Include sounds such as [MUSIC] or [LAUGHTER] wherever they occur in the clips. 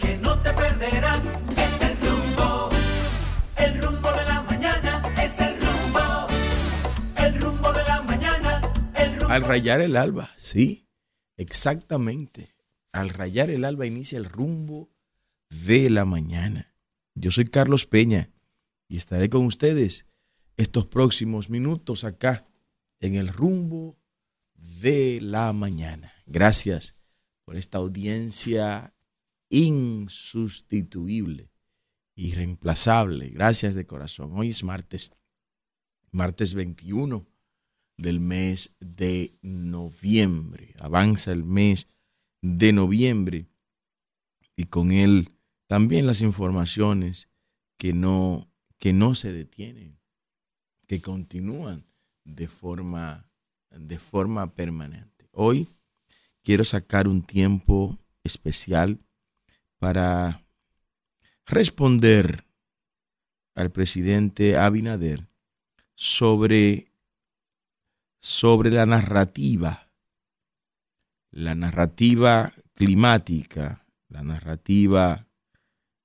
que no te perderás. Es el rumbo, el rumbo de la mañana, es el rumbo, el rumbo de la mañana, el rumbo. Al rayar el alba, sí, exactamente. Al rayar el alba inicia el rumbo de la mañana. Yo soy Carlos Peña y estaré con ustedes estos próximos minutos acá en el rumbo de la mañana. Gracias por esta audiencia insustituible, irreemplazable. Gracias de corazón. Hoy es martes, martes 21 del mes de noviembre. Avanza el mes de noviembre y con él también las informaciones que no, que no se detienen, que continúan de forma, de forma permanente. Hoy quiero sacar un tiempo especial para responder al presidente Abinader sobre, sobre la narrativa, la narrativa climática, la narrativa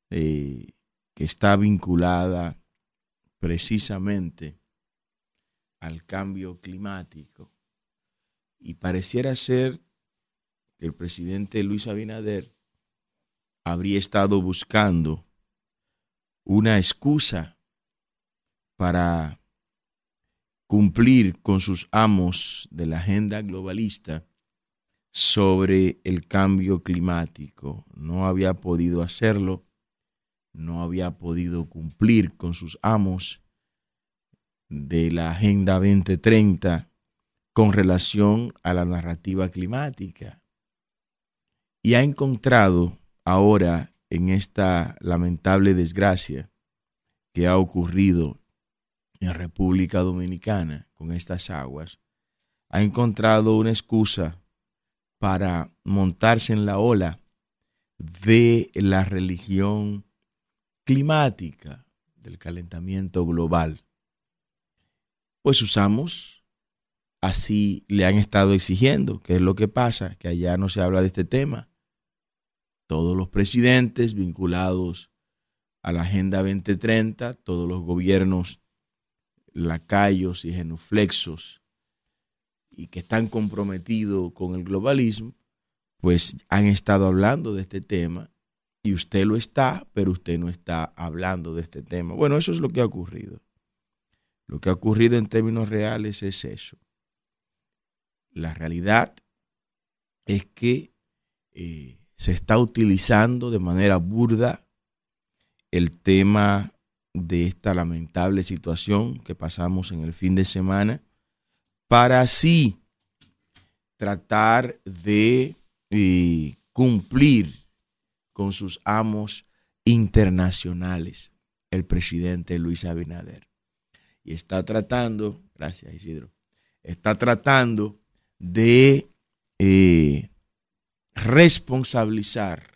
eh, que está vinculada precisamente al cambio climático. Y pareciera ser que el presidente Luis Abinader habría estado buscando una excusa para cumplir con sus amos de la agenda globalista sobre el cambio climático. No había podido hacerlo, no había podido cumplir con sus amos de la Agenda 2030 con relación a la narrativa climática. Y ha encontrado ahora en esta lamentable desgracia que ha ocurrido en República Dominicana con estas aguas, ha encontrado una excusa para montarse en la ola de la religión climática, del calentamiento global. Pues usamos, así le han estado exigiendo, que es lo que pasa, que allá no se habla de este tema. Todos los presidentes vinculados a la Agenda 2030, todos los gobiernos lacayos y genuflexos y que están comprometidos con el globalismo, pues han estado hablando de este tema y usted lo está, pero usted no está hablando de este tema. Bueno, eso es lo que ha ocurrido. Lo que ha ocurrido en términos reales es eso. La realidad es que eh, se está utilizando de manera burda el tema de esta lamentable situación que pasamos en el fin de semana para así tratar de eh, cumplir con sus amos internacionales, el presidente Luis Abinader. Y está tratando, gracias Isidro, está tratando de eh, responsabilizar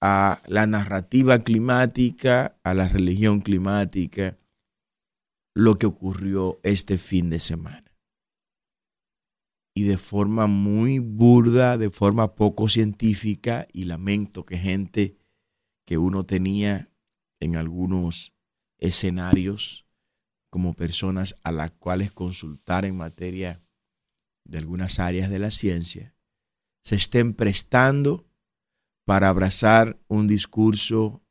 a la narrativa climática, a la religión climática, lo que ocurrió este fin de semana. Y de forma muy burda, de forma poco científica, y lamento que gente que uno tenía en algunos escenarios como personas a las cuales consultar en materia de algunas áreas de la ciencia, se estén prestando para abrazar un discurso,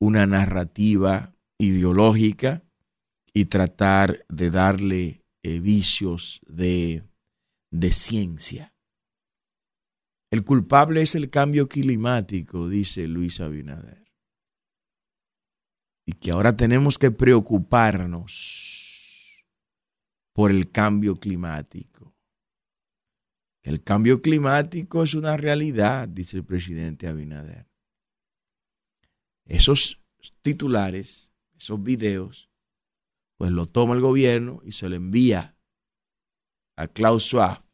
una narrativa ideológica y tratar de darle eh, vicios de, de ciencia. El culpable es el cambio climático, dice Luis Abinader. Y que ahora tenemos que preocuparnos por el cambio climático. El cambio climático es una realidad, dice el presidente Abinader. Esos titulares, esos videos, pues lo toma el gobierno y se lo envía a Klaus Schwab.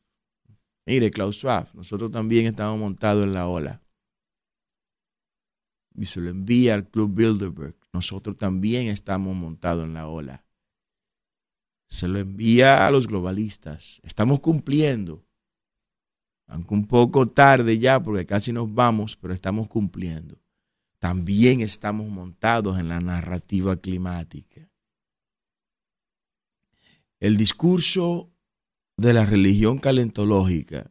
Mire, Klaus Schwab, nosotros también estamos montados en la ola. Y se lo envía al Club Bilderberg. Nosotros también estamos montados en la ola. Se lo envía a los globalistas. Estamos cumpliendo. Aunque un poco tarde ya, porque casi nos vamos, pero estamos cumpliendo. También estamos montados en la narrativa climática. El discurso de la religión calentológica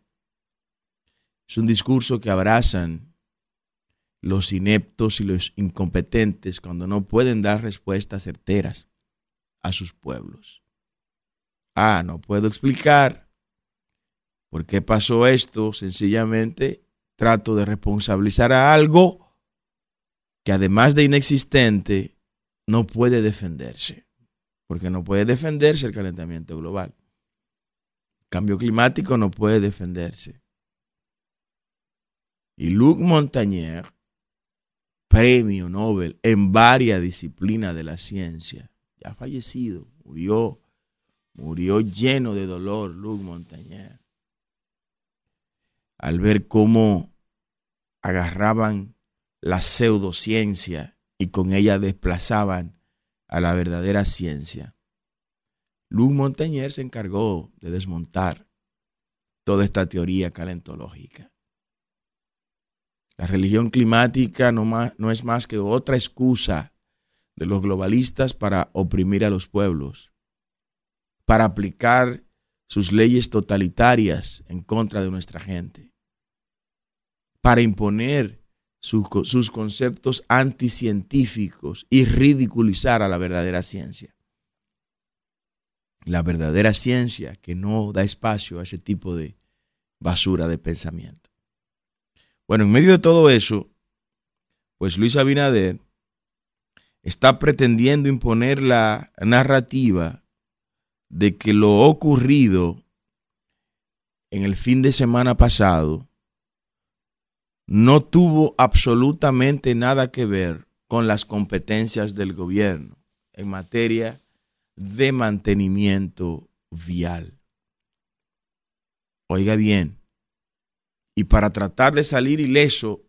es un discurso que abrazan los ineptos y los incompetentes cuando no pueden dar respuestas certeras a sus pueblos. Ah, no puedo explicar por qué pasó esto, sencillamente trato de responsabilizar a algo que además de inexistente, no puede defenderse, porque no puede defenderse el calentamiento global. El cambio climático no puede defenderse. Y Luc Montagnier, premio Nobel en varias disciplinas de la ciencia, ya fallecido, murió, murió lleno de dolor Luc Montagnier, al ver cómo agarraban la pseudociencia y con ella desplazaban a la verdadera ciencia. Luc Montagnier se encargó de desmontar toda esta teoría calentológica. La religión climática no, no es más que otra excusa de los globalistas para oprimir a los pueblos, para aplicar sus leyes totalitarias en contra de nuestra gente, para imponer sus conceptos anticientíficos y ridiculizar a la verdadera ciencia. La verdadera ciencia que no da espacio a ese tipo de basura de pensamiento. Bueno, en medio de todo eso, pues Luis Abinader está pretendiendo imponer la narrativa de que lo ocurrido en el fin de semana pasado no tuvo absolutamente nada que ver con las competencias del gobierno en materia de mantenimiento vial. Oiga bien, y para tratar de salir ileso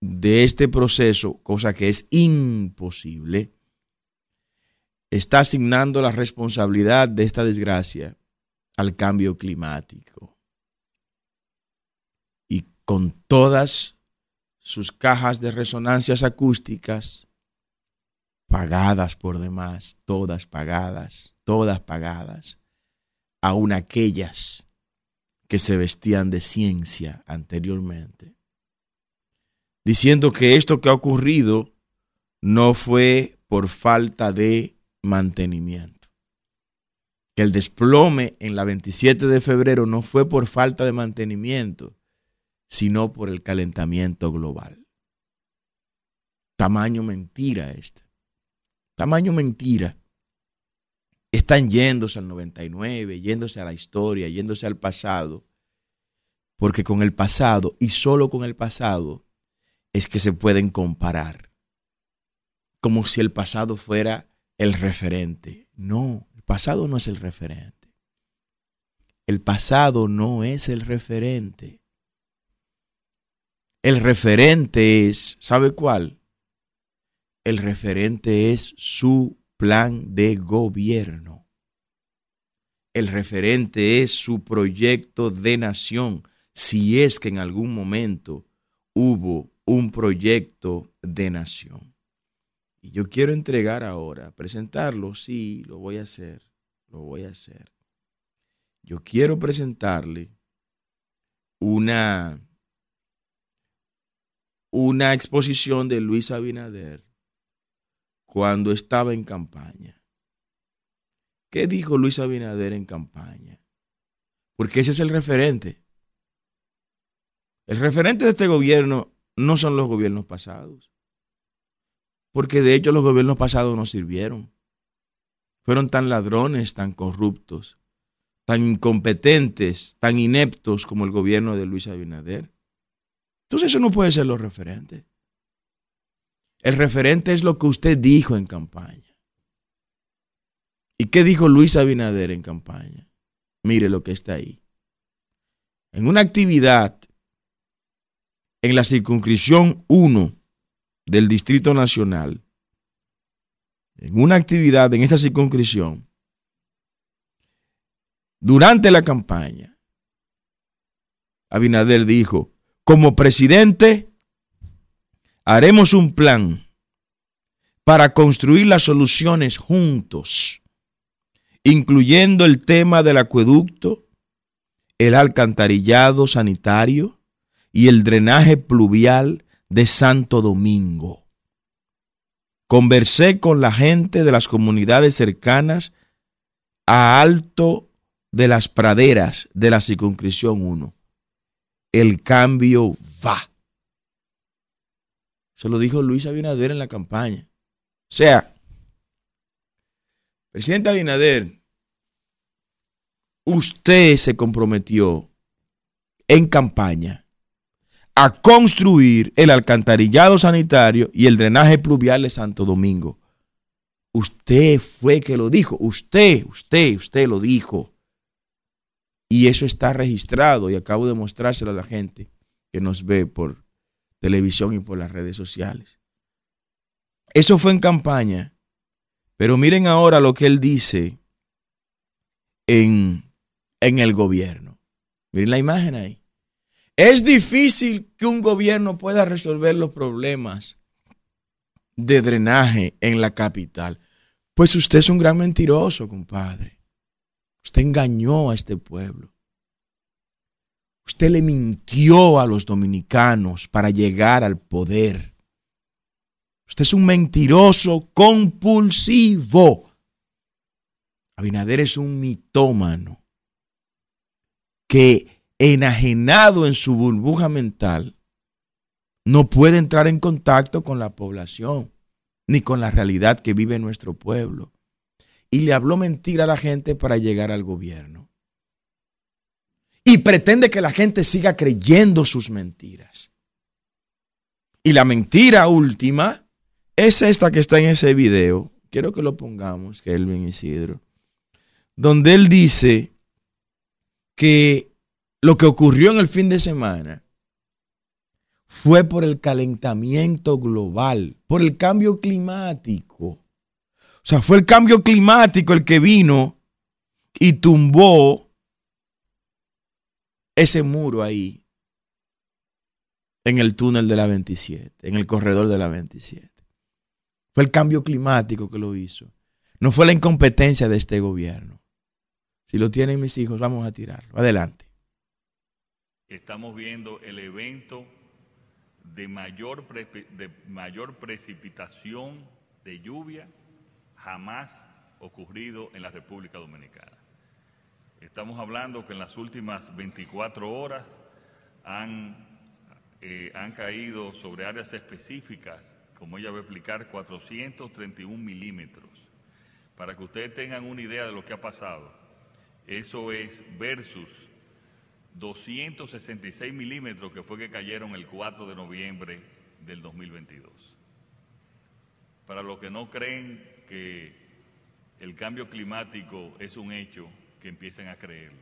de este proceso, cosa que es imposible, está asignando la responsabilidad de esta desgracia al cambio climático. Y con todas sus cajas de resonancias acústicas pagadas por demás, todas pagadas, todas pagadas, aun aquellas que se vestían de ciencia anteriormente diciendo que esto que ha ocurrido no fue por falta de mantenimiento. Que el desplome en la 27 de febrero no fue por falta de mantenimiento, sino por el calentamiento global. Tamaño mentira este. Tamaño mentira. Están yéndose al 99, yéndose a la historia, yéndose al pasado, porque con el pasado y solo con el pasado es que se pueden comparar. Como si el pasado fuera el referente. No, el pasado no es el referente. El pasado no es el referente. El referente es, ¿sabe cuál? El referente es su plan de gobierno. El referente es su proyecto de nación, si es que en algún momento hubo un proyecto de nación. Y yo quiero entregar ahora, presentarlo, sí, lo voy a hacer, lo voy a hacer. Yo quiero presentarle una, una exposición de Luis Abinader cuando estaba en campaña. ¿Qué dijo Luis Abinader en campaña? Porque ese es el referente. El referente de este gobierno no son los gobiernos pasados. Porque de hecho los gobiernos pasados no sirvieron. Fueron tan ladrones, tan corruptos, tan incompetentes, tan ineptos como el gobierno de Luis Abinader. Entonces eso no puede ser lo referente. El referente es lo que usted dijo en campaña. ¿Y qué dijo Luis Abinader en campaña? Mire lo que está ahí. En una actividad en la circunscripción 1 del Distrito Nacional, en una actividad en esta circunscripción, durante la campaña, Abinader dijo, como presidente, haremos un plan para construir las soluciones juntos, incluyendo el tema del acueducto, el alcantarillado sanitario y el drenaje pluvial de Santo Domingo. Conversé con la gente de las comunidades cercanas a Alto de las Praderas de la circunscripción 1. El cambio va. Se lo dijo Luis Abinader en la campaña. O sea, presidente Abinader, usted se comprometió en campaña a construir el alcantarillado sanitario y el drenaje pluvial de Santo Domingo. Usted fue que lo dijo, usted, usted, usted lo dijo. Y eso está registrado y acabo de mostrárselo a la gente que nos ve por televisión y por las redes sociales. Eso fue en campaña. Pero miren ahora lo que él dice en, en el gobierno. Miren la imagen ahí. Es difícil que un gobierno pueda resolver los problemas de drenaje en la capital. Pues usted es un gran mentiroso, compadre. Usted engañó a este pueblo. Usted le mintió a los dominicanos para llegar al poder. Usted es un mentiroso compulsivo. Abinader es un mitómano que enajenado en su burbuja mental no puede entrar en contacto con la población ni con la realidad que vive nuestro pueblo. Y le habló mentira a la gente para llegar al gobierno. Y pretende que la gente siga creyendo sus mentiras. Y la mentira última es esta que está en ese video. Quiero que lo pongamos, que Elvin Isidro. Donde él dice que lo que ocurrió en el fin de semana fue por el calentamiento global, por el cambio climático. O sea, fue el cambio climático el que vino y tumbó ese muro ahí en el túnel de la 27, en el corredor de la 27. Fue el cambio climático que lo hizo. No fue la incompetencia de este gobierno. Si lo tienen mis hijos, vamos a tirarlo. Adelante. Estamos viendo el evento de mayor, de mayor precipitación de lluvia jamás ocurrido en la República Dominicana. Estamos hablando que en las últimas 24 horas han, eh, han caído sobre áreas específicas, como ella va a explicar, 431 milímetros. Para que ustedes tengan una idea de lo que ha pasado, eso es versus 266 milímetros que fue que cayeron el 4 de noviembre del 2022. Para los que no creen que el cambio climático es un hecho, que empiecen a creerlo,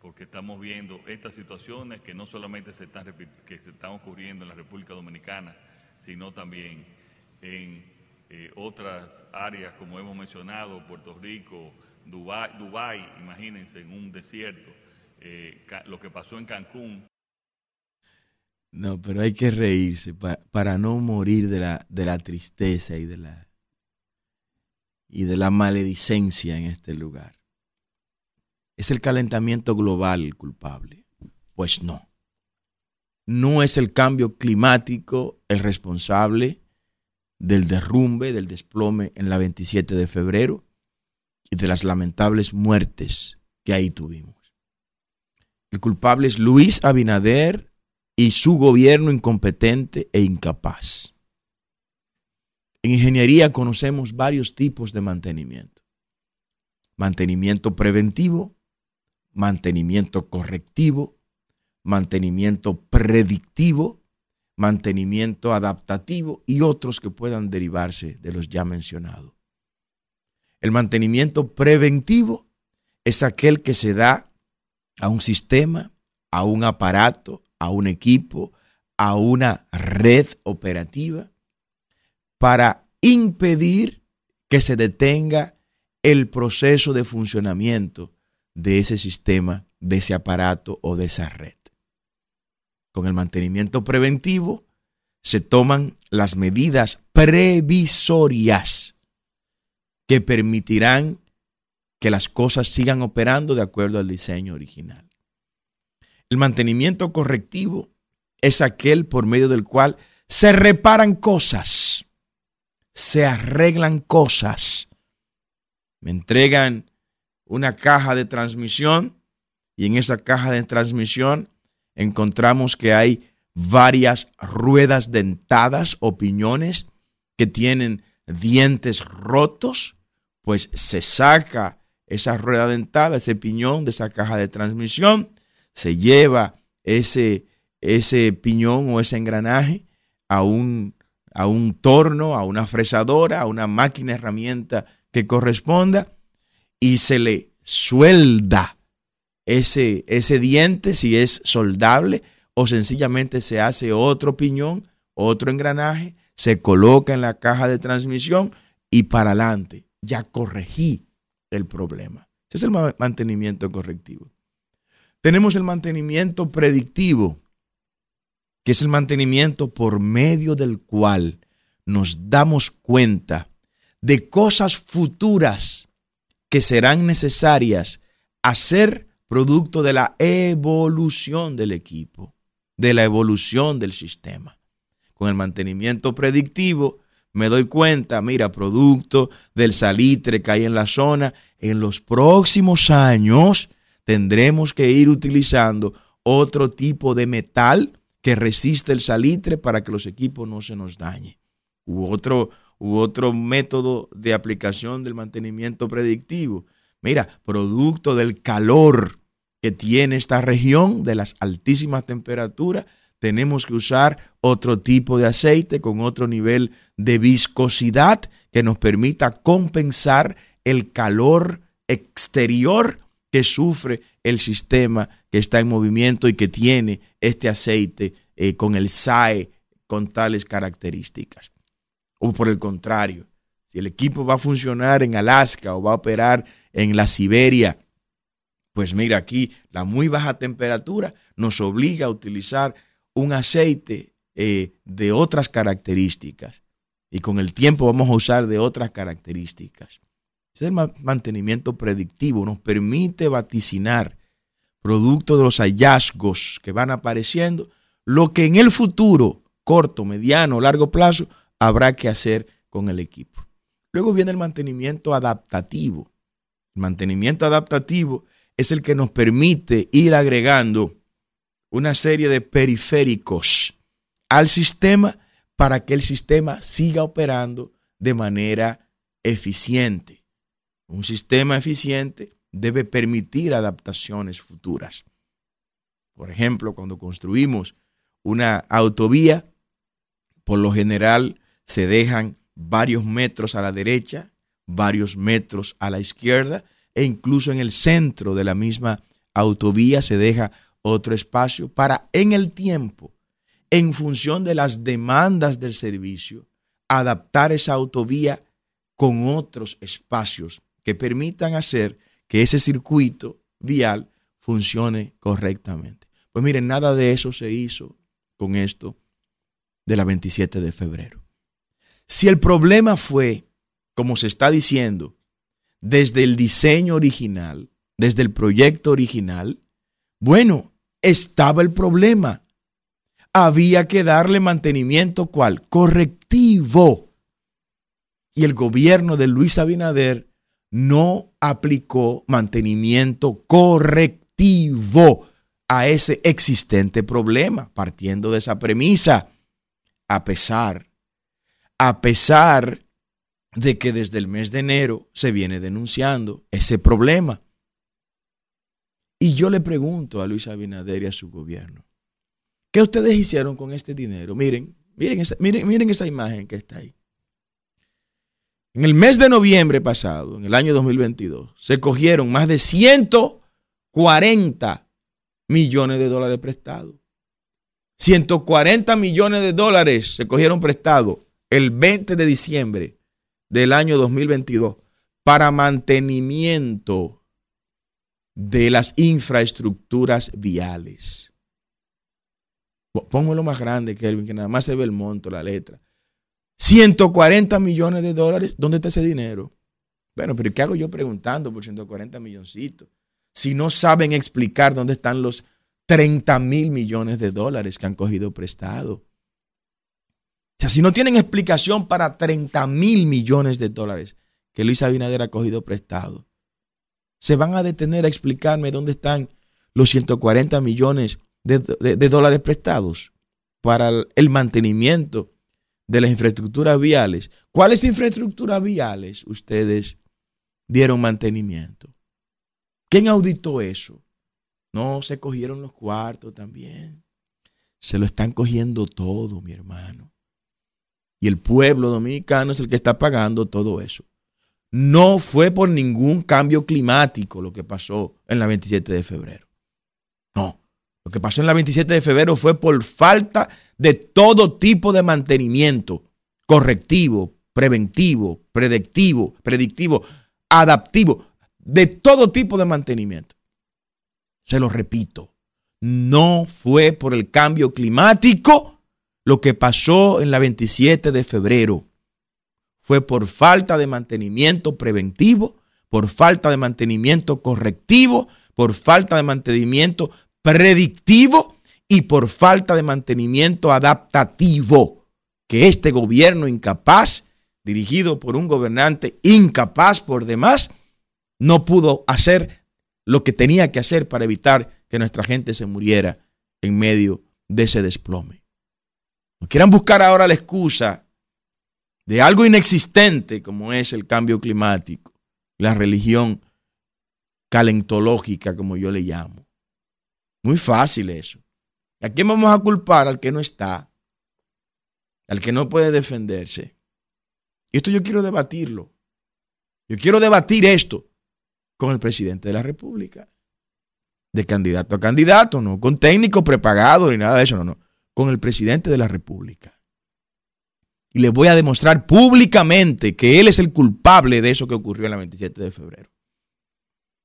porque estamos viendo estas situaciones que no solamente se están, que se están ocurriendo en la República Dominicana, sino también en eh, otras áreas, como hemos mencionado, Puerto Rico, Dubái, Dubai, imagínense, en un desierto eh, lo que pasó en Cancún. No, pero hay que reírse para no morir de la, de la tristeza y de la, y de la maledicencia en este lugar. ¿Es el calentamiento global el culpable? Pues no. No es el cambio climático el responsable del derrumbe, del desplome en la 27 de febrero y de las lamentables muertes que ahí tuvimos. El culpable es Luis Abinader y su gobierno incompetente e incapaz. En ingeniería conocemos varios tipos de mantenimiento. Mantenimiento preventivo, mantenimiento correctivo, mantenimiento predictivo, mantenimiento adaptativo y otros que puedan derivarse de los ya mencionados. El mantenimiento preventivo es aquel que se da a un sistema, a un aparato, a un equipo, a una red operativa para impedir que se detenga el proceso de funcionamiento de ese sistema, de ese aparato o de esa red. Con el mantenimiento preventivo se toman las medidas previsorias que permitirán que las cosas sigan operando de acuerdo al diseño original. El mantenimiento correctivo es aquel por medio del cual se reparan cosas, se arreglan cosas. Me entregan una caja de transmisión y en esa caja de transmisión encontramos que hay varias ruedas dentadas o piñones que tienen dientes rotos, pues se saca esa rueda dentada, ese piñón de esa caja de transmisión, se lleva ese, ese piñón o ese engranaje a un, a un torno, a una fresadora, a una máquina herramienta que corresponda y se le suelda ese, ese diente si es soldable o sencillamente se hace otro piñón, otro engranaje, se coloca en la caja de transmisión y para adelante. Ya corregí el problema. Ese es el mantenimiento correctivo. Tenemos el mantenimiento predictivo, que es el mantenimiento por medio del cual nos damos cuenta de cosas futuras que serán necesarias hacer producto de la evolución del equipo, de la evolución del sistema. Con el mantenimiento predictivo me doy cuenta, mira, producto del salitre que hay en la zona, en los próximos años tendremos que ir utilizando otro tipo de metal que resiste el salitre para que los equipos no se nos dañen. U otro, u otro método de aplicación del mantenimiento predictivo. Mira, producto del calor que tiene esta región, de las altísimas temperaturas, tenemos que usar otro tipo de aceite con otro nivel de viscosidad que nos permita compensar el calor exterior que sufre el sistema que está en movimiento y que tiene este aceite eh, con el SAE con tales características. O por el contrario, si el equipo va a funcionar en Alaska o va a operar en la Siberia, pues mira aquí, la muy baja temperatura nos obliga a utilizar un aceite eh, de otras características. Y con el tiempo vamos a usar de otras características. Ese mantenimiento predictivo nos permite vaticinar, producto de los hallazgos que van apareciendo, lo que en el futuro, corto, mediano, largo plazo, habrá que hacer con el equipo. Luego viene el mantenimiento adaptativo. El mantenimiento adaptativo es el que nos permite ir agregando una serie de periféricos al sistema para que el sistema siga operando de manera eficiente. Un sistema eficiente debe permitir adaptaciones futuras. Por ejemplo, cuando construimos una autovía, por lo general se dejan varios metros a la derecha, varios metros a la izquierda e incluso en el centro de la misma autovía se deja otro espacio para en el tiempo, en función de las demandas del servicio, adaptar esa autovía con otros espacios que permitan hacer que ese circuito vial funcione correctamente. Pues miren, nada de eso se hizo con esto de la 27 de febrero. Si el problema fue, como se está diciendo, desde el diseño original, desde el proyecto original, bueno, estaba el problema. Había que darle mantenimiento cual correctivo. Y el gobierno de Luis Abinader no aplicó mantenimiento correctivo a ese existente problema, partiendo de esa premisa, a pesar, a pesar de que desde el mes de enero se viene denunciando ese problema. Y yo le pregunto a Luis Abinader y a su gobierno, ¿qué ustedes hicieron con este dinero? Miren, miren, miren, miren esa imagen que está ahí. En el mes de noviembre pasado, en el año 2022, se cogieron más de 140 millones de dólares prestados. 140 millones de dólares se cogieron prestados el 20 de diciembre del año 2022 para mantenimiento de las infraestructuras viales. Póngalo más grande, Kelvin, que nada más se ve el monto, la letra. 140 millones de dólares, ¿dónde está ese dinero? Bueno, pero ¿qué hago yo preguntando por 140 milloncitos? Si no saben explicar dónde están los 30 mil millones de dólares que han cogido prestado. O sea, si no tienen explicación para 30 mil millones de dólares que Luis Abinader ha cogido prestado, se van a detener a explicarme dónde están los 140 millones de, dólares prestados para el mantenimiento de las infraestructuras viales. ¿Cuáles infraestructuras viales ustedes dieron mantenimiento? ¿Quién auditó eso? No, se cogieron los cuartos también. Se lo están cogiendo todo, mi hermano. Y el pueblo dominicano es el que está pagando todo eso. No fue por ningún cambio climático lo que pasó en la 27 de febrero. No, lo que pasó en la 27 de febrero fue por falta de todo tipo de mantenimiento correctivo, preventivo, predictivo, predictivo, adaptivo, de todo tipo de mantenimiento. Se lo repito, no fue por el cambio climático lo que pasó en la 27 de febrero. Fue por falta de mantenimiento preventivo, por falta de mantenimiento correctivo, por falta de mantenimiento predictivo y por falta de mantenimiento adaptativo que este gobierno incapaz, dirigido por un gobernante incapaz por demás, no pudo hacer lo que tenía que hacer para evitar que nuestra gente se muriera en medio de ese desplome. No quieran buscar ahora la excusa de algo inexistente como es el cambio climático, la religión calentológica, como yo le llamo. Muy fácil eso. ¿A quién vamos a culpar? Al que no está, al que no puede defenderse. Y esto yo quiero debatirlo. Yo quiero debatir esto con el presidente de la República. De candidato a candidato, no con técnico prepagado ni nada de eso, no, no. Con el presidente de la República. Y le voy a demostrar públicamente que él es el culpable de eso que ocurrió en la 27 de febrero.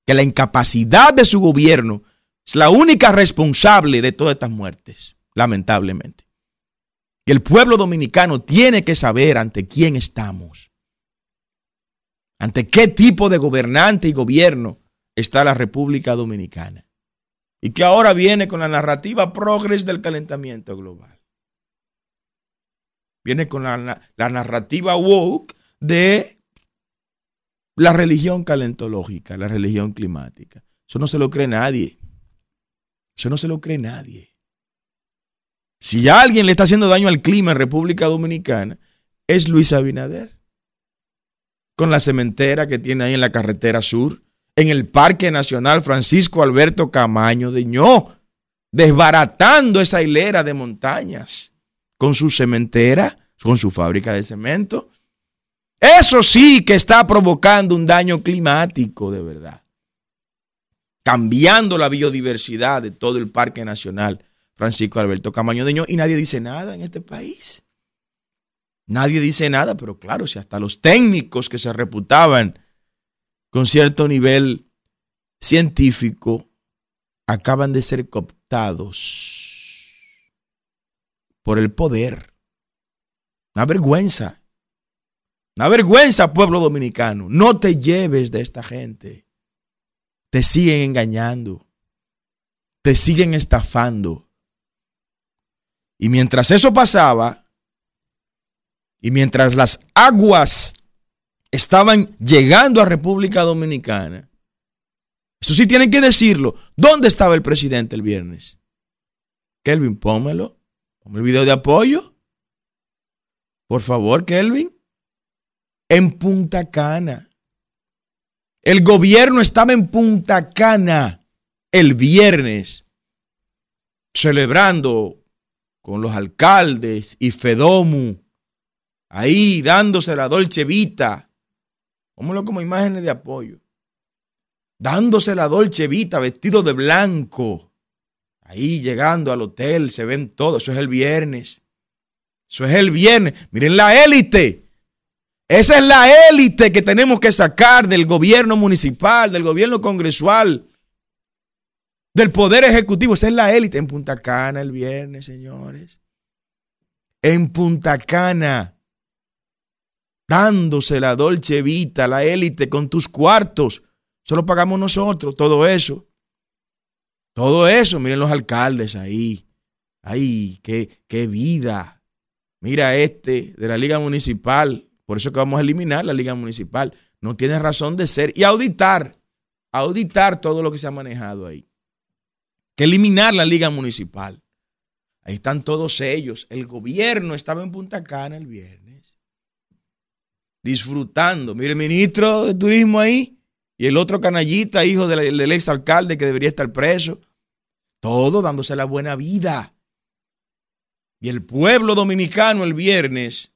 Que la incapacidad de su gobierno es la única responsable de todas estas muertes, lamentablemente. Y el pueblo dominicano tiene que saber ante quién estamos. ¿Ante qué tipo de gobernante y gobierno está la República Dominicana? Y que ahora viene con la narrativa progres del calentamiento global. Viene con la, la narrativa woke de la religión calentológica, la religión climática. Eso no se lo cree nadie. Eso no se lo cree nadie. Si alguien le está haciendo daño al clima en República Dominicana, es Luis Abinader con la cementera que tiene ahí en la carretera sur, en el Parque Nacional Francisco Alberto Camaño de Ño, desbaratando esa hilera de montañas con su cementera, con su fábrica de cemento. Eso sí que está provocando un daño climático de verdad. Cambiando la biodiversidad de todo el Parque Nacional Francisco Alberto Camaño de Ño y nadie dice nada en este país. Nadie dice nada, pero claro, si hasta los técnicos que se reputaban con cierto nivel científico acaban de ser cooptados por el poder. Una vergüenza. Una vergüenza, pueblo dominicano. No te lleves de esta gente. Te siguen engañando. Te siguen estafando. Y mientras eso pasaba, y mientras las aguas estaban llegando a República Dominicana, eso sí tienen que decirlo, ¿dónde estaba el presidente el viernes? Kelvin, pómelo, ponme el video de apoyo. Por favor, Kelvin. En Punta Cana. El gobierno estaba en Punta Cana el viernes, celebrando con los alcaldes y Fedomu ahí dándose la Dolce Vita. Como imágenes de apoyo. Dándose la Dolce Vita vestido de blanco. Ahí llegando al hotel, se ven todos. Eso es el viernes. Eso es el viernes. Miren la élite. Esa es la élite que tenemos que sacar del gobierno municipal, del gobierno congresual. del Poder Ejecutivo. Esa es la élite en Punta Cana el viernes, señores. En Punta Cana, dándose la Dolce Vita, la élite con tus cuartos. Solo pagamos nosotros, todo eso. Todo eso, miren los alcaldes ahí. Ay, qué, qué vida. Mira este de la Liga Municipal. Por eso que vamos a eliminar la Liga Municipal. No tiene razón de ser. Y auditar, auditar todo lo que se ha manejado ahí. Que eliminar la Liga Municipal. Ahí están todos ellos. El gobierno estaba en Punta Cana el viernes. Disfrutando. Mire, el ministro de Turismo ahí. Y el otro canallita, hijo del, del ex alcalde que debería estar preso. Todo dándose la buena vida. Y el pueblo dominicano el viernes,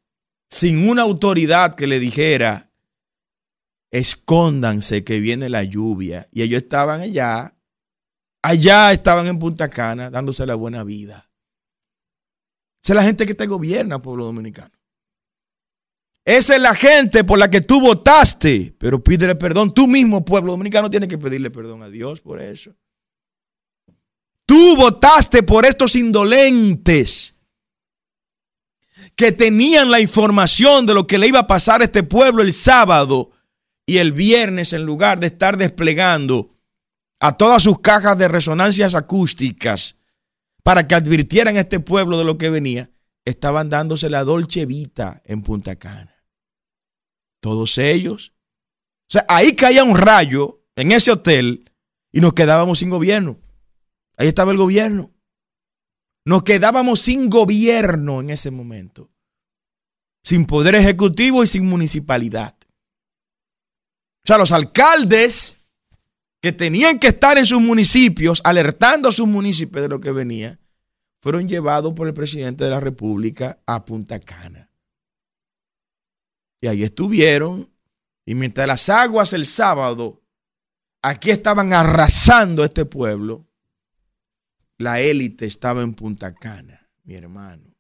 sin una autoridad que le dijera, escóndanse que viene la lluvia. Y ellos estaban allá, allá estaban en Punta Cana, dándose la buena vida. Esa es la gente que te gobierna, pueblo dominicano. Esa es la gente por la que tú votaste, pero pídele perdón. Tú mismo, pueblo dominicano, tienes que pedirle perdón a Dios por eso. Tú votaste por estos indolentes que tenían la información de lo que le iba a pasar a este pueblo el sábado y el viernes, en lugar de estar desplegando a todas sus cajas de resonancias acústicas para que advirtieran a este pueblo de lo que venía, estaban dándose la dolce vita en Punta Cana. Todos ellos. O sea, ahí caía un rayo en ese hotel y nos quedábamos sin gobierno. Ahí estaba el gobierno. Nos quedábamos sin gobierno en ese momento, sin poder ejecutivo y sin municipalidad. O sea, los alcaldes que tenían que estar en sus municipios, alertando a sus municipios de lo que venía, fueron llevados por el presidente de la República a Punta Cana. Y ahí estuvieron, y mientras las aguas el sábado, aquí estaban arrasando a este pueblo, la élite estaba en Punta Cana, mi hermano,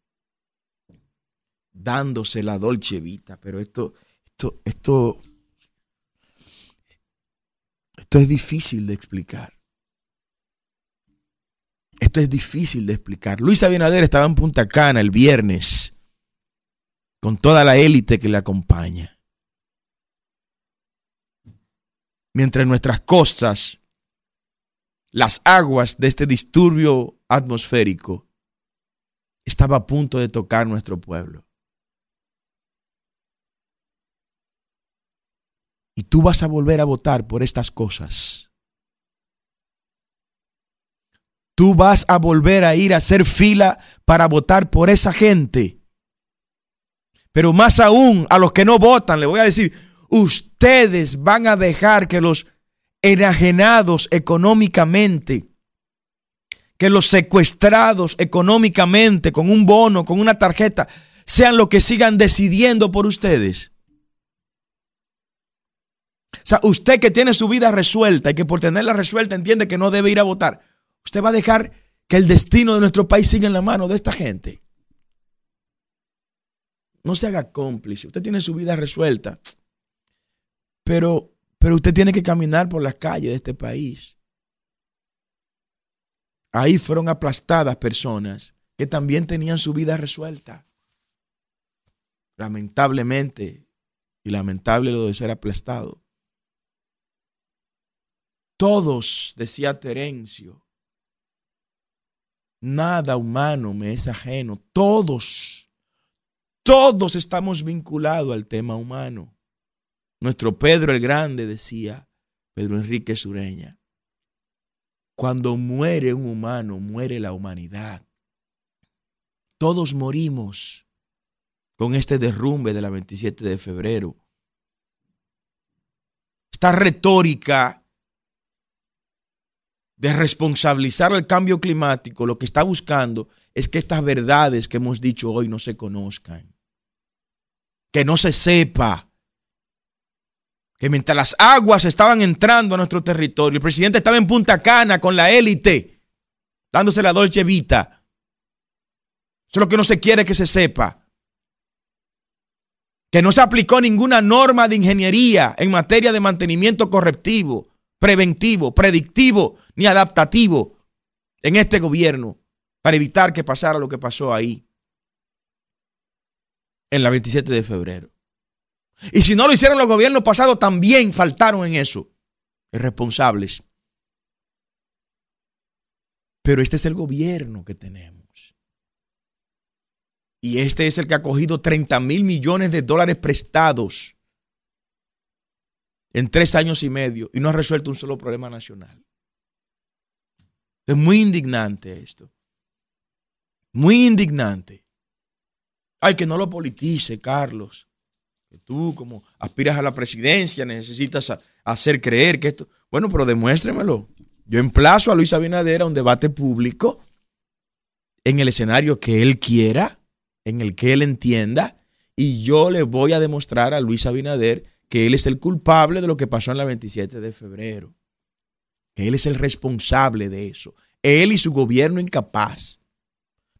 dándose la dolce vita, pero esto, esto, esto, esto es difícil de explicar. Esto es difícil de explicar. Luis Abinader estaba en Punta Cana el viernes con toda la élite que le acompaña. Mientras en nuestras costas las aguas de este disturbio atmosférico estaba a punto de tocar nuestro pueblo. Y tú vas a volver a votar por estas cosas. Tú vas a volver a ir a hacer fila para votar por esa gente. Pero más aún a los que no votan, le voy a decir, ustedes van a dejar que los enajenados económicamente, que los secuestrados económicamente con un bono, con una tarjeta, sean los que sigan decidiendo por ustedes. O sea, usted que tiene su vida resuelta y que por tenerla resuelta entiende que no debe ir a votar, usted va a dejar que el destino de nuestro país siga en la mano de esta gente. No se haga cómplice. Usted tiene su vida resuelta. Pero pero usted tiene que caminar por las calles de este país. Ahí fueron aplastadas personas que también tenían su vida resuelta. Lamentablemente, y lamentable lo de ser aplastado. Todos, decía Terencio, nada humano me es ajeno. Todos, todos estamos vinculados al tema humano. Nuestro Pedro el Grande decía, Pedro Enrique Sureña, cuando muere un humano, muere la humanidad. Todos morimos con este derrumbe de la 27 de febrero. Esta retórica de responsabilizar el cambio climático, lo que está buscando es que estas verdades que hemos dicho hoy no se conozcan, que no se sepa que mientras las aguas estaban entrando a nuestro territorio, el presidente estaba en Punta Cana con la élite, dándose la dolce vita. Eso es lo que no se quiere que se sepa. Que no se aplicó ninguna norma de ingeniería en materia de mantenimiento correctivo preventivo, predictivo ni adaptativo en este gobierno para evitar que pasara lo que pasó ahí en la 27 de febrero. Y si no lo hicieron los gobiernos pasados, también faltaron en eso. Irresponsables. Pero este es el gobierno que tenemos. Y este es el que ha cogido 30 mil millones de dólares prestados en tres años y medio y no ha resuelto un solo problema nacional. Es muy indignante esto. Muy indignante. Ay, que no lo politice, Carlos. Tú, como aspiras a la presidencia, necesitas hacer creer que esto. Bueno, pero demuéstremelo. Yo emplazo a Luis Abinader a un debate público en el escenario que él quiera, en el que él entienda, y yo le voy a demostrar a Luis Abinader que él es el culpable de lo que pasó en la 27 de febrero. Que él es el responsable de eso. Él y su gobierno incapaz.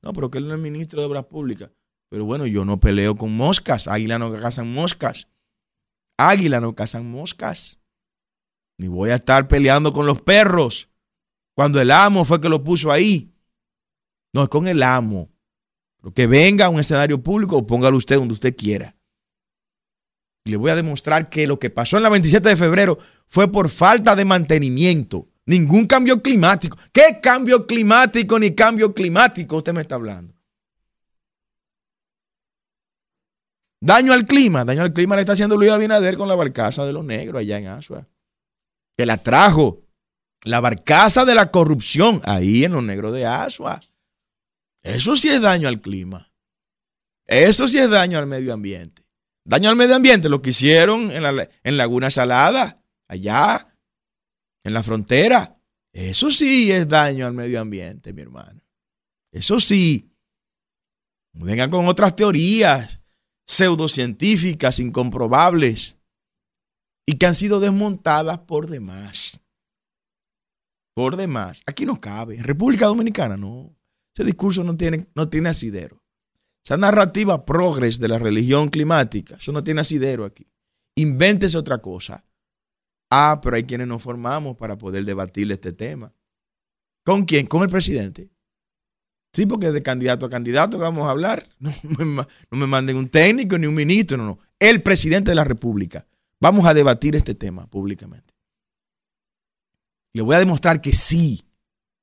No, pero que él no es ministro de Obras Públicas. Pero bueno, yo no peleo con moscas. Águila no cazan moscas. Águila no cazan moscas. Ni voy a estar peleando con los perros. Cuando el amo fue que lo puso ahí. No, es con el amo. Pero que venga a un escenario público póngalo usted donde usted quiera. Y le voy a demostrar que lo que pasó en la 27 de febrero fue por falta de mantenimiento. Ningún cambio climático. ¿Qué cambio climático ni cambio climático usted me está hablando? Daño al clima. Daño al clima le está haciendo Luis Abinader con la barcaza de los negros allá en Asua. Que la trajo. La barcaza de la corrupción ahí en los negros de Asua. Eso sí es daño al clima. Eso sí es daño al medio ambiente. Daño al medio ambiente, lo que hicieron en, la, en Laguna Salada, allá, en la frontera. Eso sí es daño al medio ambiente, mi hermano. Eso sí. Vengan con otras teorías pseudocientíficas, incomprobables, y que han sido desmontadas por demás. Por demás. Aquí no cabe. En República Dominicana no. Ese discurso no tiene, no tiene asidero. Esa narrativa progres de la religión climática, eso no tiene asidero aquí. Invéntese otra cosa. Ah, pero hay quienes nos formamos para poder debatir este tema. ¿Con quién? Con el presidente. Sí, porque de candidato a candidato vamos a hablar. [LAUGHS] No me, no me manden un técnico ni un ministro, no, no. El presidente de la República. Vamos a debatir este tema públicamente. Le voy a demostrar que sí,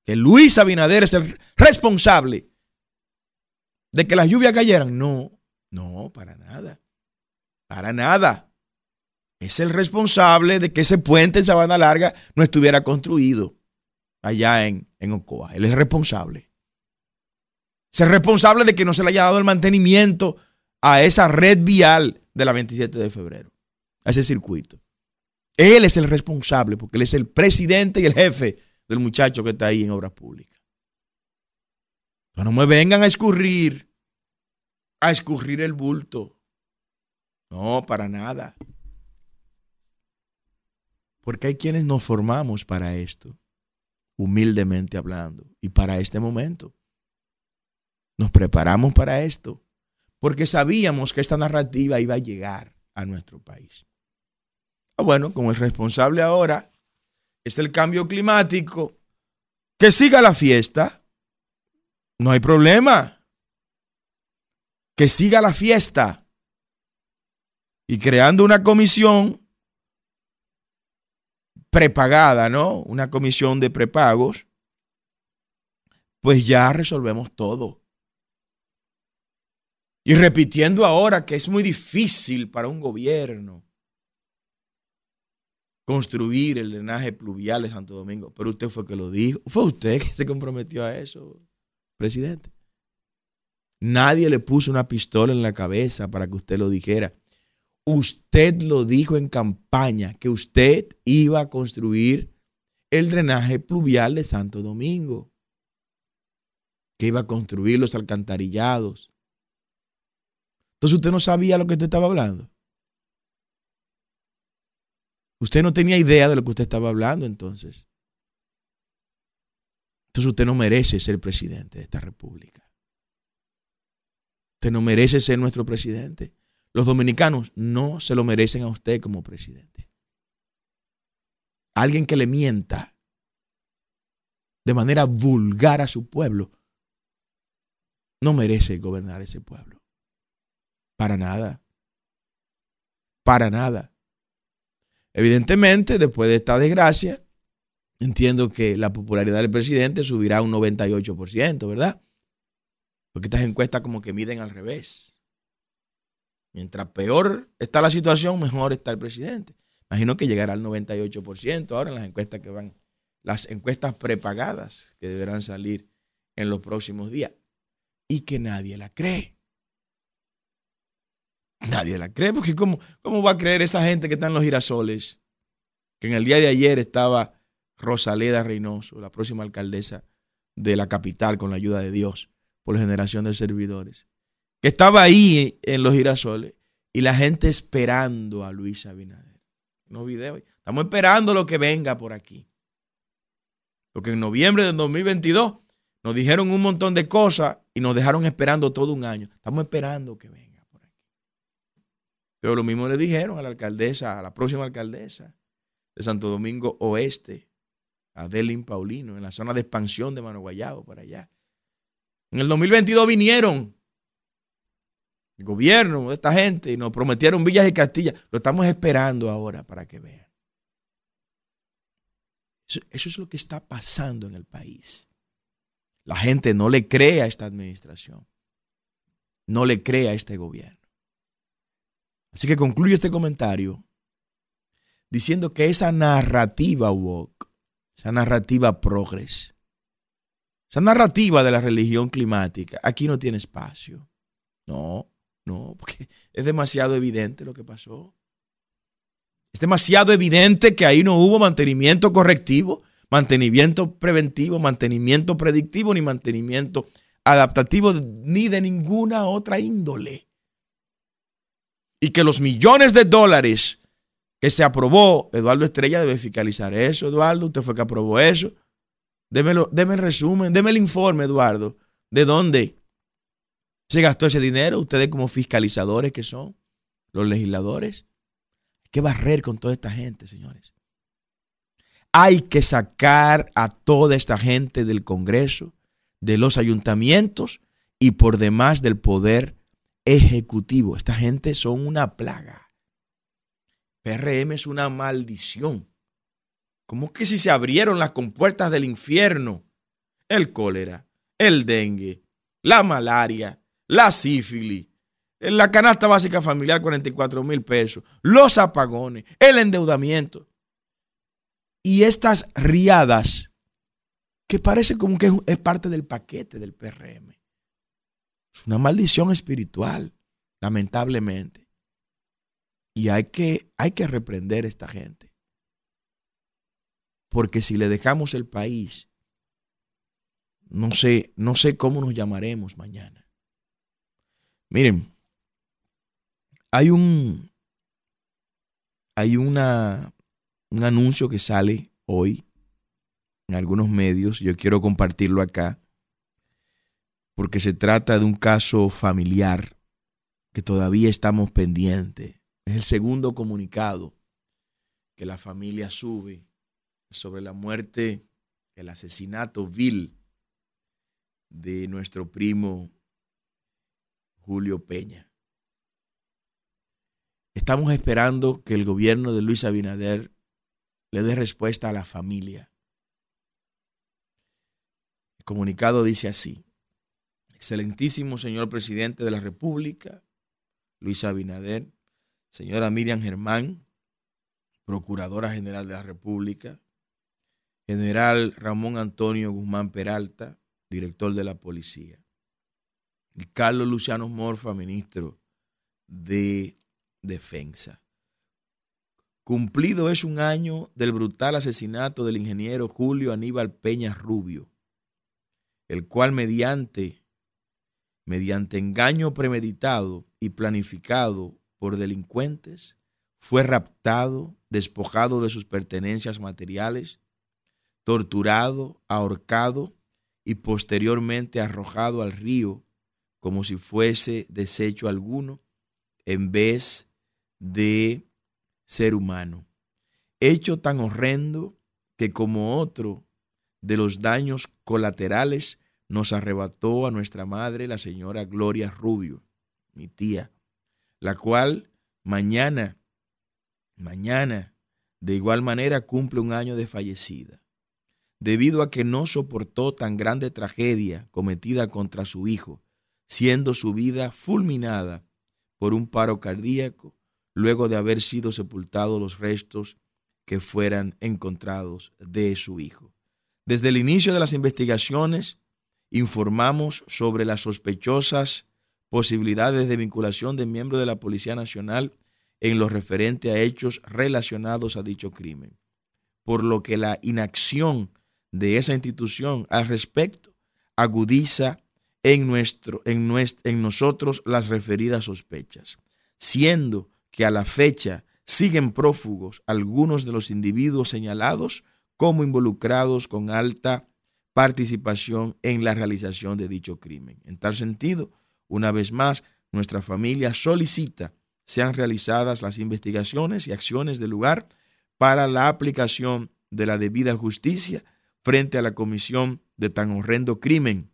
que Luis Abinader es el responsable de que las lluvias cayeran. No, no, para nada. Para nada. Es el responsable de que ese puente en Sabana Larga no estuviera construido allá en, en Ocoa. Él es responsable. Es el responsable de que no se le haya dado el mantenimiento a esa red vial de la 27 de febrero, a ese circuito. Él es el responsable porque él es el presidente y el jefe del muchacho que está ahí en obras públicas. No me vengan a escurrir, a escurrir el bulto. No, para nada. Porque hay quienes nos formamos para esto, humildemente hablando, y para este momento. Nos preparamos para esto, porque sabíamos que esta narrativa iba a llegar a nuestro país. Ah, bueno, como el responsable ahora es el cambio climático, que siga la fiesta, no hay problema. Que siga la fiesta. Y creando una comisión prepagada, ¿no? Una comisión de prepagos, pues ya resolvemos todo. Y repitiendo ahora que es muy difícil para un gobierno construir el drenaje pluvial de Santo Domingo, pero usted fue que lo dijo, fue usted que se comprometió a eso presidente. Nadie le puso una pistola en la cabeza para que usted lo dijera. Usted lo dijo en campaña, que usted iba a construir el drenaje pluvial de Santo Domingo, que iba a construir los alcantarillados. Entonces usted no sabía lo que usted estaba hablando. Usted no tenía idea de lo que usted estaba hablando entonces. Entonces usted no merece ser presidente de esta república. Usted no merece ser nuestro presidente. Los dominicanos no se lo merecen a usted como presidente. alguien que le mienta de manera vulgar a su pueblo, no merece gobernar ese pueblo. Para nada. Para nada. Evidentemente, después de esta desgracia, entiendo que la popularidad del presidente subirá un 98%, ¿verdad? Porque estas encuestas como que miden al revés. Mientras peor está la situación, mejor está el presidente. Imagino que llegará al 98% ahora en las encuestas que van, las encuestas prepagadas que deberán salir en los próximos días. Y que nadie la cree. Nadie la cree, porque ¿cómo, ¿cómo va a creer esa gente que está en los girasoles? Que en el día de ayer estaba Rosaleda Reynoso, la próxima alcaldesa de la capital, con la ayuda de Dios, por la generación de servidores, que estaba ahí en los girasoles y la gente esperando a Luis Abinader. No video. Estamos esperando lo que venga por aquí. Porque en noviembre del 2022 nos dijeron un montón de cosas y nos dejaron esperando todo un año. Estamos esperando que venga. Pero lo mismo le dijeron a la alcaldesa, a la próxima alcaldesa de Santo Domingo Oeste, Adeline Paulino, en la zona de expansión de Mano Guayabo, para allá. En el 2022 vinieron el gobierno de esta gente y nos prometieron villas y castillas. Lo estamos esperando ahora para que vean. Eso, es lo que está pasando en el país. La gente no le cree a esta administración. No le cree a este gobierno. Así que concluyo este comentario diciendo que esa narrativa woke esa narrativa progres, esa narrativa de la religión climática, aquí no tiene espacio. No, no, porque es demasiado evidente lo que pasó. Es demasiado evidente que ahí no hubo mantenimiento correctivo, mantenimiento preventivo, mantenimiento predictivo, ni mantenimiento adaptativo, ni de ninguna otra índole. Y que los millones de dólares que se aprobó. Eduardo Estrella debe fiscalizar eso, Eduardo. Usted fue que aprobó eso. Démelo, deme el resumen, deme el informe, Eduardo, de dónde se gastó ese dinero. Ustedes como fiscalizadores que son, los legisladores. Hay que barrer con toda esta gente, señores. Hay que sacar a toda esta gente del Congreso, de los ayuntamientos y por demás del poder ejecutivo. Esta gente son una plaga. PRM es una maldición. Como que si se abrieron las compuertas del infierno? El cólera, el dengue, la malaria, la sífilis, la canasta básica familiar 44 mil pesos, los apagones, el endeudamiento. Y estas riadas que parece como que es parte del paquete del PRM. Es una maldición espiritual, lamentablemente. Y hay que, hay que reprender a esta gente. Porque si le dejamos el país, no sé, no sé cómo nos llamaremos mañana. Miren, hay un, hay una, un anuncio que sale hoy en algunos medios. Yo quiero compartirlo acá porque se trata de un caso familiar que todavía estamos pendientes es el segundo comunicado que la familia sube sobre la muerte, el asesinato vil de nuestro primo Julio Peña. Estamos esperando que el gobierno de Luis Abinader le dé respuesta a la familia. El comunicado dice así, excelentísimo señor presidente de la República, Luis Abinader, señora Miriam Germán, Procuradora General de la República, General Ramón Antonio Guzmán Peralta, director de la policía, y Carlos Luciano Morfa, ministro de Defensa. Cumplido es un año del brutal asesinato del ingeniero Julio Aníbal Peña Rubio, el cual mediante, mediante engaño premeditado y planificado por delincuentes, fue raptado, despojado de sus pertenencias materiales, torturado, ahorcado y posteriormente arrojado al río como si fuese desecho alguno en vez de ser humano. hecho tan horrendo que como otro de los daños colaterales nos arrebató a nuestra madre, la señora Gloria Rubio, mi tía, la cual mañana, mañana, de igual manera cumple un año de fallecida, debido a que no soportó tan grande tragedia cometida contra su hijo, siendo su vida fulminada por un paro cardíaco luego de haber sido sepultados los restos que fueran encontrados de su hijo. Desde el inicio de las investigaciones, informamos sobre las sospechosas posibilidades de vinculación de miembros de la Policía Nacional en lo referente a hechos relacionados a dicho crimen, por lo que la inacción de esa institución al respecto agudiza en, nuestro, en, en nosotros las referidas sospechas, siendo que a la fecha siguen prófugos algunos de los individuos señalados como involucrados con alta participación en la realización de dicho crimen. En tal sentido, una vez más, nuestra familia solicita sean realizadas las investigaciones y acciones del lugar para la aplicación de la debida justicia frente a la comisión de tan horrendo crimen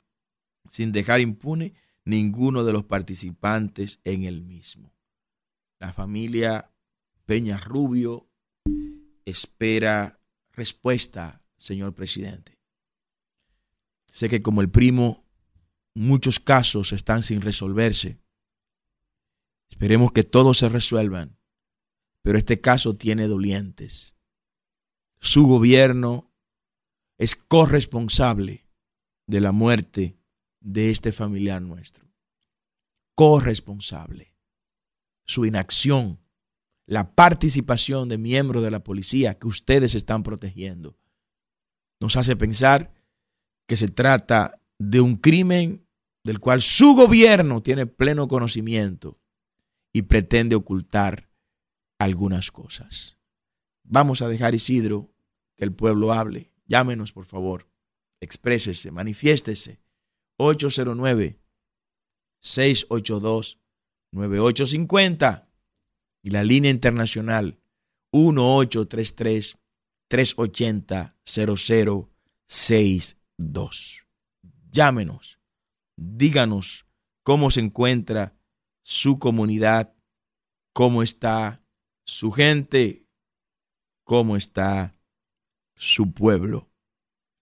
sin dejar impune ninguno de los participantes en el mismo. La familia Peña Rubio espera respuesta, señor presidente. Sé que como el primo, muchos casos están sin resolverse. Esperemos que todos se resuelvan, pero este caso tiene dolientes. Su gobierno es corresponsable de la muerte de este familiar nuestro. Corresponsable. Su inacción, la participación de miembros de la policía que ustedes están protegiendo, nos hace pensar que se trata de un crimen del cual su gobierno tiene pleno conocimiento y pretende ocultar algunas cosas. Vamos a dejar, Isidro, que el pueblo hable. Llámenos, por favor. Exprésese, manifiéstese 809-682-9850 y la línea internacional 1833-380-0062. Llámenos, díganos cómo se encuentra su comunidad, cómo está su gente, cómo está su pueblo.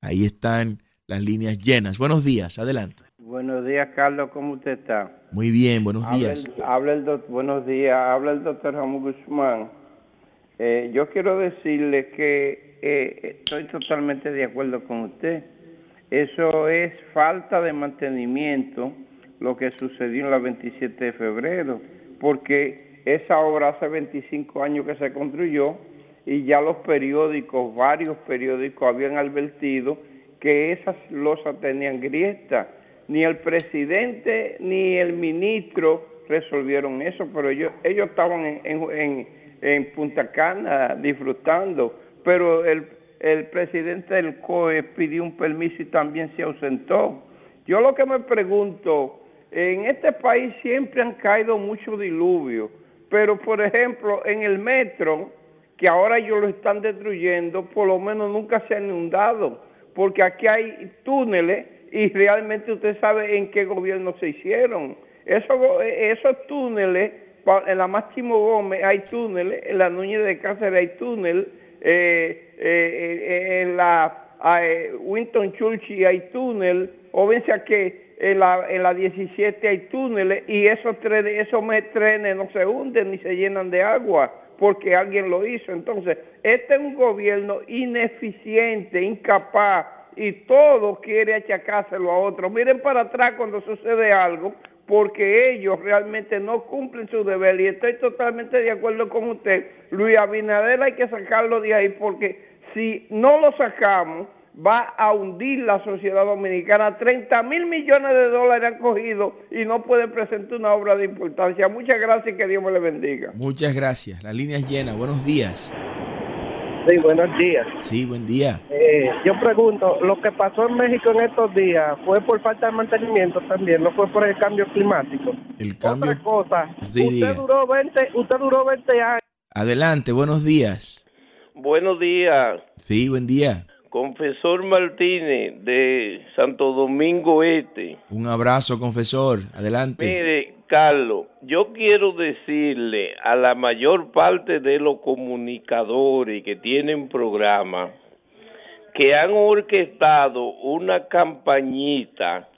Ahí están las líneas llenas. Buenos días, adelante. Buenos días, Carlos, ¿cómo usted está? Muy bien, buenos días. Habla el, buenos días, habla el doctor Ramón Guzmán. Eh, yo quiero decirle que eh, estoy totalmente de acuerdo con usted. Eso es falta de mantenimiento lo que sucedió en la 27 de febrero, porque esa obra hace 25 años que se construyó y ya los periódicos, varios periódicos habían advertido que esas losas tenían grieta. Ni el presidente ni el ministro resolvieron eso, pero ellos, ellos estaban en, en, Punta Cana disfrutando, pero el, el presidente del COE pidió un permiso y también se ausentó. Yo lo que me pregunto, en este país siempre han caído muchos diluvios, pero por ejemplo en el metro, que ahora ellos lo están destruyendo, por lo menos nunca se ha inundado porque aquí hay túneles y realmente usted sabe en qué gobierno se hicieron. Eso, esos túneles, en la Máximo Gómez hay túneles, en la Núñez de Cáceres hay túnel, eh, eh, eh, en la Winton Churchill hay túnel, o ven que en la, en la 17 hay túneles y esos trenes, esos trenes no se hunden ni se llenan de agua porque alguien lo hizo. Entonces, este es un gobierno ineficiente, incapaz, y todo quiere achacárselo a otro. Miren para atrás cuando sucede algo, porque ellos realmente no cumplen su deber. Y estoy totalmente de acuerdo con usted. Luis Abinader hay que sacarlo de ahí, porque si no lo sacamos, va a hundir la sociedad dominicana. 30 mil millones de dólares han cogido y no pueden presentar una obra de importancia. Muchas gracias y que Dios me le bendiga. Muchas gracias. La línea es llena. Buenos días. Sí, buenos días. Sí, buen día. Eh, yo pregunto, lo que pasó en México en estos días fue por falta de mantenimiento también, no fue por el cambio climático. El cambio. Otra cosa, usted, duró 20, usted duró 20 años. Adelante, buenos días. Buenos días, Sí, buen día. confesor Martínez de Santo Domingo Este. Un abrazo, confesor. Adelante. Mire, Carlos, yo quiero decirle a la mayor parte de los comunicadores que tienen programa que han orquestado una campañita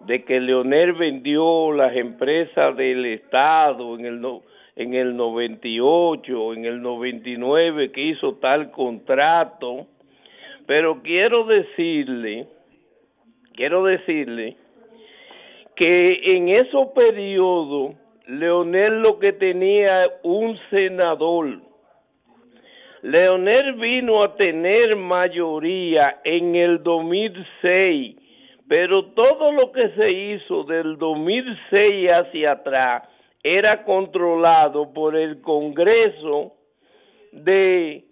de que Leonel vendió las empresas del Estado en el, no- en el 98, en el 99, que hizo tal contrato. Pero quiero decirle, quiero decirle que en esos periodos Leonel lo que tenía un senador. Leonel vino a tener mayoría en el 2006, pero todo lo que se hizo del 2006 hacia atrás era controlado por el Congreso de,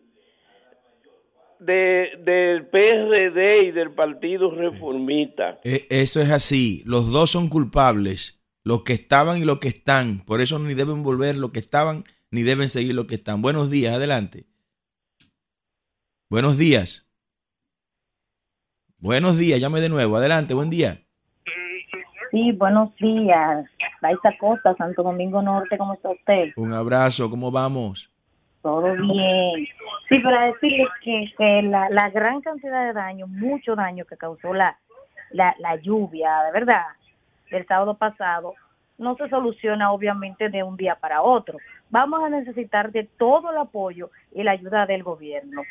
de del PRD y del Partido Reformista. Eh, eso es así. Los dos son culpables. Los que estaban y los que están. Por eso ni deben volver los que estaban ni deben seguir los que están. Buenos días, adelante. Buenos días. Buenos días, llame de nuevo. Adelante, buen día. Sí, buenos días. Raiza Costa, Santo Domingo Norte, ¿cómo está usted? Un abrazo, ¿cómo vamos? Todo bien. Sí, para decirle que, que la, la gran cantidad de daño, mucho daño que causó la, la, la lluvia, de verdad, del sábado pasado, no se soluciona obviamente de un día para otro. Vamos a necesitar de todo el apoyo y la ayuda del gobierno.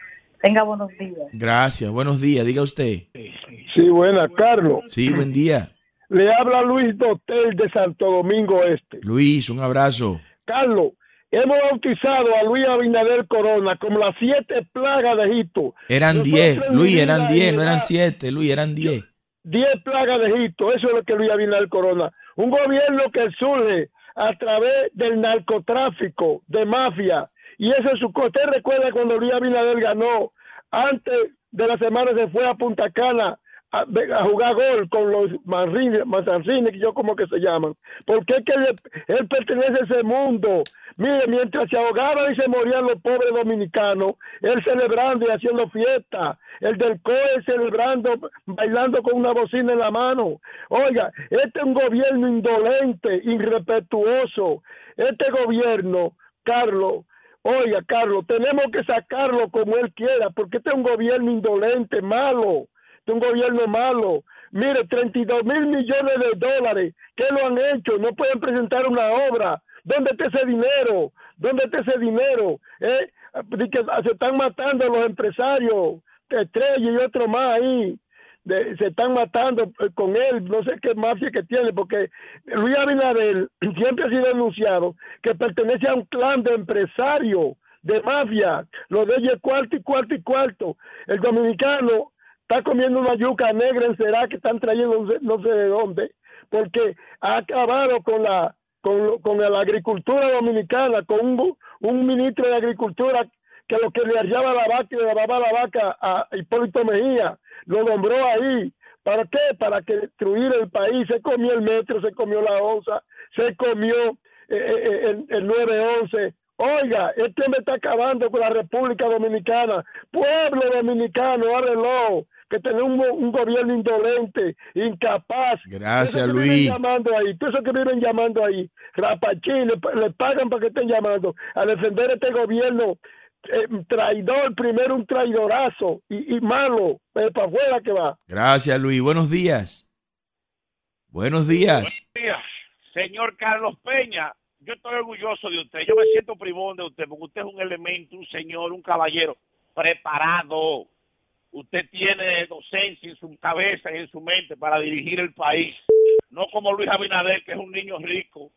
Tenga buenos días. Gracias, buenos días, diga usted. Sí, buena, Carlos. Sí, buen día. Le habla Luis Dotel de Santo Domingo Este. Luis, un abrazo. Carlos, hemos bautizado a Luis Abinader Corona como las siete plagas de Egipto. Eran Nosotros diez, Luis, eran diez, no eran siete, Luis, eran diez. Diez plagas de Egipto, eso es lo que Luis Abinader Corona. Un gobierno que surge a través del narcotráfico, de mafia. Y eso es su cosa. Usted recuerda cuando Luis Abinader ganó, antes de la semana se fue a Punta Cana a, jugar gol con los Manzanrines, que yo como que se llaman. Porque es que él, él pertenece a ese mundo. Mire, mientras se ahogaban y se morían los pobres dominicanos, él celebrando y haciendo fiesta. El del COE celebrando, bailando con una bocina en la mano. Oiga, este es un gobierno indolente, irrespetuoso. Este gobierno, Carlos, oiga, Carlos, tenemos que sacarlo como él quiera, porque este es un gobierno indolente, malo. Es un gobierno malo. Mire, 32 mil millones de dólares, ¿qué lo han hecho? No pueden presentar una obra. ¿Dónde está ese dinero? ¿Dónde está ese dinero? ¿Eh? De se están matando los empresarios, Estrella y otro más ahí. De- se están matando eh, con él, no sé qué mafia que tiene, porque Luis Abinader [CLEARS THROAT] siempre ha sido denunciado que pertenece a un clan de empresarios, de mafia, lo de ella cuarto y cuarto y cuarto. El dominicano está comiendo una yuca negra será que están trayendo no sé, de dónde, porque ha acabado con la con, con la agricultura dominicana, con un, un ministro de agricultura que lo que le hallaba la vaca le lavaba la vaca a Hipólito Mejía, lo nombró ahí. ¿Para qué? Para que destruir el país. Se comió el metro, se comió la onza, se comió eh, eh, el, el 911. Oiga, este me está acabando con la República Dominicana. Pueblo dominicano, ábrelo. Que tenemos un, un gobierno indolente, incapaz. Gracias, Esos que Luis. viven llamando ahí, todos esos que viven llamando ahí, rapachín, le, le pagan para que estén llamando a defender este gobierno eh, traidor, primero un traidorazo y, y malo, eh, para afuera que va. Gracias, Luis. Buenos días. Buenos días. Buenos días, señor Carlos Peña. Yo estoy orgulloso de usted. Yo me siento privón de usted porque usted es un elemento, un señor, un caballero preparado. Usted tiene docencia en su cabeza y en su mente para dirigir el país. No como Luis Abinader, que es un niño rico,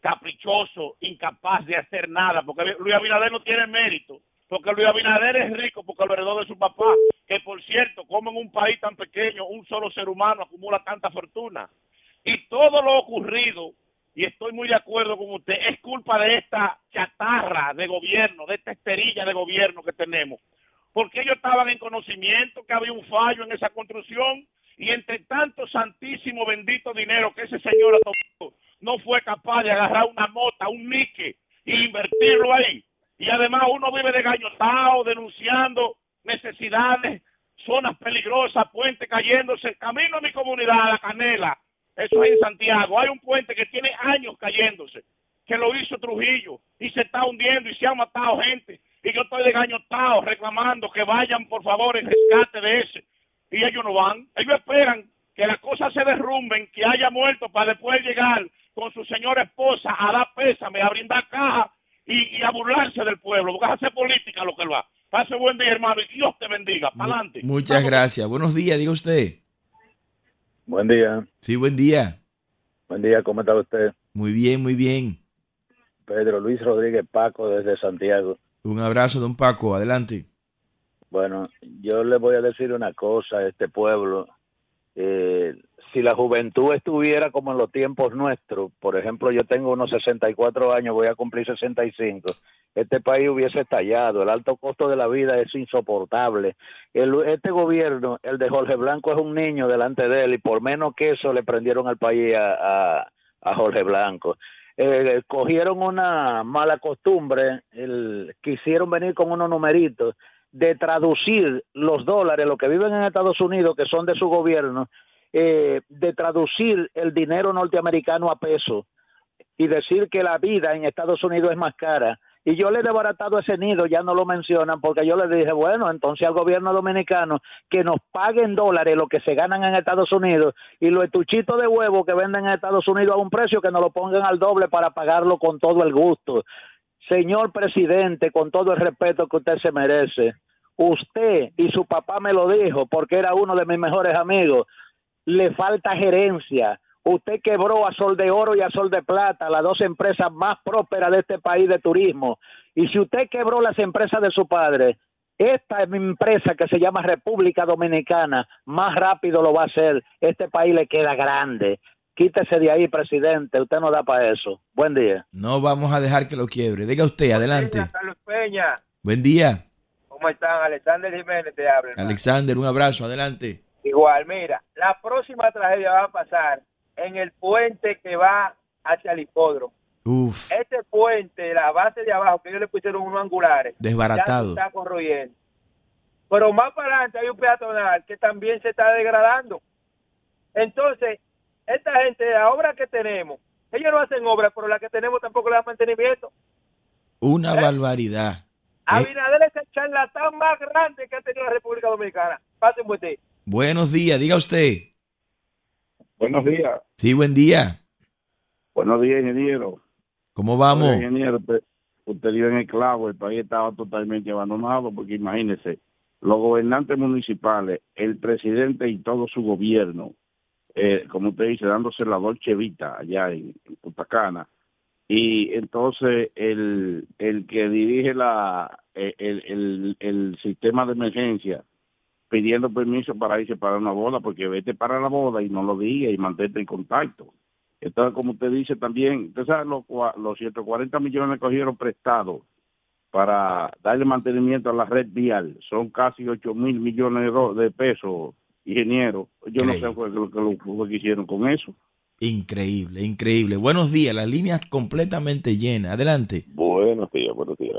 caprichoso, incapaz de hacer nada. Porque Luis Abinader no tiene mérito. Porque Luis Abinader es rico porque lo heredó de su papá. Que por cierto, como en un país tan pequeño, un solo ser humano acumula tanta fortuna. Y todo lo ocurrido, y estoy muy de acuerdo con usted, es culpa de esta chatarra de gobierno, de esta esterilla de gobierno que tenemos. Porque ellos estaban en conocimiento que había un fallo en esa construcción y entre tanto santísimo bendito dinero que ese señor ha tomado, no fue capaz de agarrar una mota, un nique y invertirlo ahí. Y además uno vive desgañotado, denunciando necesidades, zonas peligrosas, puentes cayéndose. Camino a mi comunidad, a La Canela, eso es en Santiago. Hay un puente que tiene años cayéndose, que lo hizo Trujillo y se está hundiendo y se ha matado gente. Y yo estoy desgañotado reclamando que vayan por favor en rescate de ese. Y ellos no van. Ellos esperan que las cosas se derrumben, que haya muerto para después llegar con su señora esposa a dar pésame, a brindar caja y, y a burlarse del pueblo, porque es hacer política lo que lo va. Pase buen día, hermano, y Dios te bendiga. Para adelante. Muchas gracias. Buenos días, diga usted. Buen día, Sí, buen día. buen día, ¿cómo está usted? Muy bien, muy bien. Pedro Luis Rodríguez Paco desde Santiago. Un abrazo, don Paco. Adelante. Bueno, yo le voy a decir una cosa a este pueblo. Eh, si la juventud estuviera como en los tiempos nuestros, por ejemplo, yo tengo unos 64 años, voy a cumplir 65, este país hubiese estallado. El alto costo de la vida es insoportable. Este gobierno, el de Jorge Blanco, es un niño delante de él y por menos que eso le prendieron al país a, Jorge Blanco. Eh, cogieron una mala costumbre, quisieron venir con unos numeritos de traducir los dólares, los que viven en Estados Unidos, que son de su gobierno, eh, de traducir el dinero norteamericano a peso y decir que la vida en Estados Unidos es más cara. Y yo le he desbaratado ese nido, ya no lo mencionan, porque yo le dije, bueno, entonces al gobierno dominicano que nos paguen dólares lo que se ganan en Estados Unidos y los estuchitos de huevo que venden en Estados Unidos a un precio que nos lo pongan al doble para pagarlo con todo el gusto. Señor presidente, con todo el respeto que usted se merece, usted y su papá me lo dijo porque era uno de mis mejores amigos, le falta gerencia. Usted quebró a Sol de Oro y a Sol de Plata, las dos empresas más prósperas de este país de turismo. Y si usted quebró las empresas de su padre, esta es mi empresa que se llama República Dominicana, más rápido lo va a hacer. Este país le queda grande. Quítese de ahí, presidente. Usted no da para eso. Buen día. No vamos a dejar que lo quiebre. Diga usted, adelante. Carlos Peña, Buen día. ¿cómo están? Alexander Jiménez te habla. Alexander, un abrazo. Adelante. Igual, mira, la próxima tragedia va a pasar en el puente que va hacia el hipódromo. Uf, Este puente, la base de abajo, que ellos le pusieron unos angulares, ya se desbaratado. está corroyendo. Pero más para adelante hay un peatonal que también se está degradando. Entonces, esta gente, la obra que tenemos, ellos no hacen obra, pero la que tenemos tampoco le dan mantenimiento. Una barbaridad. Eh, Abinader es el charlatán más grande que ha tenido la República Dominicana. Pasen buen día. buenos días, diga usted. Buenos días. Sí, buen día. Buenos días, ingeniero. ¿Cómo vamos? Ingeniero, usted, usted dio en el clavo, el país estaba totalmente abandonado, porque imagínese, los gobernantes municipales, el presidente y todo su gobierno, eh, como usted dice, dándose la Dolce Vita allá en, en Punta Cana, y entonces el, el que dirige la eh, el, el, el sistema de emergencia pidiendo permiso para irse para una boda, porque vete para la boda y no lo diga y mantente en contacto. Entonces, como usted dice también, usted sabe, los, cua- los 140 millones cogieron prestados para darle mantenimiento a la red vial. Son casi 8 mil millones de, pesos, ingeniero. Yo no sé lo que, lo- lo que hicieron con eso. Increíble, increíble. Buenos días, las líneas completamente llenas. Adelante. Buenos días, buenos días,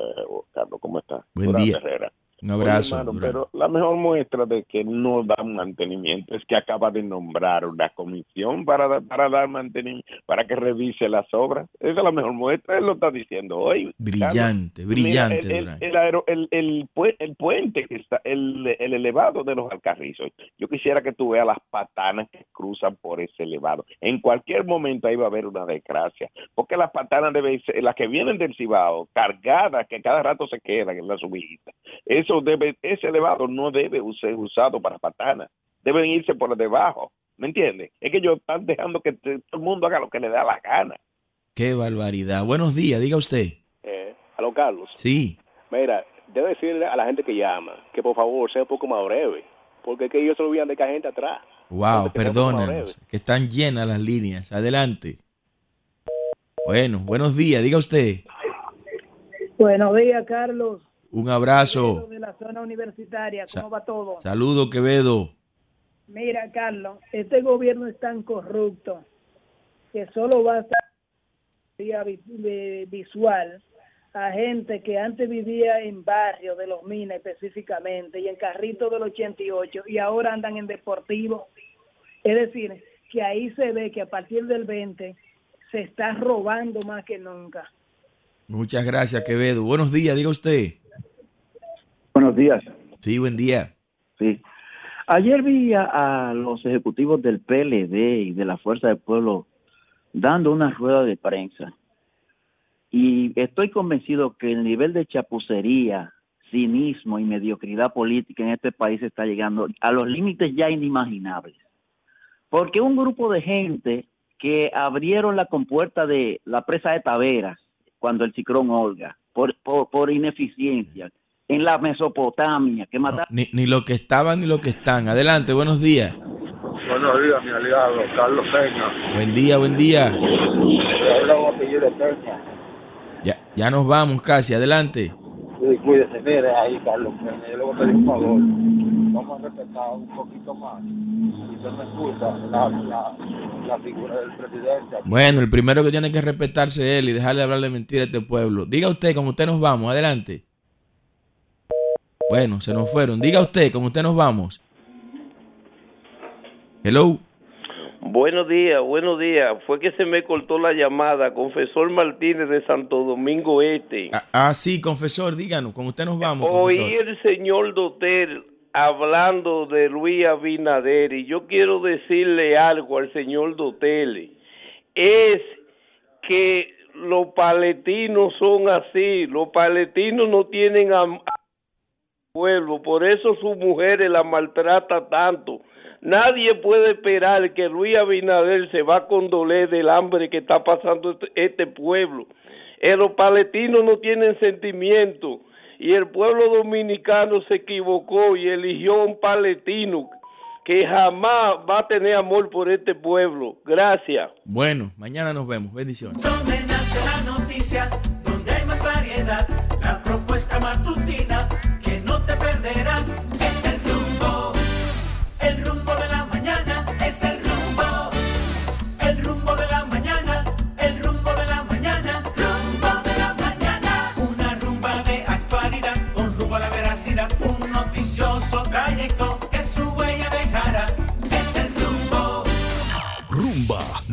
Carlos, ¿cómo estás? Buen Durán día. Herrera. Oye, hermano, Durán. pero la mejor muestra de que no dan mantenimiento es que acaba de nombrar una comisión para, da- para dar mantenimiento, para que revise las obras. Esa es la mejor muestra, él lo está diciendo hoy. Brillante, brillante, Mira, el, el, el aero- el- el pue- el puente que está, el, el elevado de los Alcarrizos. Yo quisiera que tú veas las patanas que cruzan por ese elevado. En cualquier momento ahí va a haber una desgracia, porque las patanas deben ser, las que vienen del Cibao, cargadas, que cada rato se quedan en la subida. Eso debe, ese elevado no debe ser usado para patanas, deben irse por debajo. ¿Me entiendes? Es que ellos están dejando que todo el mundo haga lo que le da la gana. Qué barbaridad. Buenos días, diga usted. Eh, aló, Carlos. Sí. Mira, debo decirle a la gente que llama que por favor sea un poco más breve, porque es que ellos se olvidan de que hay gente atrás. Wow, perdónanos, que están llenas las líneas. Adelante. Bueno, buenos días, diga usted. Buenos días, Carlos. Un abrazo. De la zona universitaria, ¿cómo va todo? Saludo, Quevedo. Mira, Carlos, este gobierno es tan corrupto que solo basta vía visual a gente que antes vivía en barrio de los Minas específicamente y en carrito del 88 y ahora andan en deportivo. Es decir, que ahí se ve que a partir del 20 se está robando más que nunca. Muchas gracias, Quevedo. Buenos días, diga usted. Buenos días. Sí, buen día. Sí. Ayer vi a, a los ejecutivos del PLD y de la Fuerza del Pueblo dando una rueda de prensa. Y estoy convencido que el nivel de chapucería, cinismo y mediocridad política en este país está llegando a los límites ya inimaginables. Porque un grupo de gente que abrieron la compuerta de la presa de Taveras cuando el ciclón Olga, por, por, por ineficiencia, en la Mesopotamia, que mataron... Ni, ni lo que estaban ni lo que están. Adelante, buenos días. Buenos días, mi aliado, Carlos Peña. Buen día, buen día. Ya, ya nos vamos casi, adelante. Sí, cuídese, mire ahí, Carlos Peña. Yo le voy a pedir un favor. Vamos a respetar un poquito más. Si usted me escucha, la, la, la figura del presidente. Bueno, el primero que tiene que respetarse es él y dejarle de hablarle mentira a este pueblo. Diga usted cómo usted nos vamos, adelante. Bueno, se nos fueron. Diga usted cómo usted nos vamos. Hello. Buenos días, buenos días. Fue que se me cortó la llamada. Confesor Martínez de Santo Domingo Este. Ah, ah, sí, confesor, díganos, con usted nos vamos. Oí confesor. el señor Dotel hablando de Luis Abinader y yo quiero decirle algo al señor Dotel. Es que los palestinos son así. Los palestinos no tienen pueblo, por eso sus mujeres la maltrata tanto. Nadie puede esperar que Luis Abinader se va a condoler del hambre que está pasando este, este pueblo. Eh, los palestinos no tienen sentimiento y el pueblo dominicano se equivocó y eligió a un palestino que jamás va a tener amor por este pueblo. Gracias. Bueno, mañana nos vemos. Bendiciones. Donde nace la noticia, donde hay más variedad, la propuesta matutina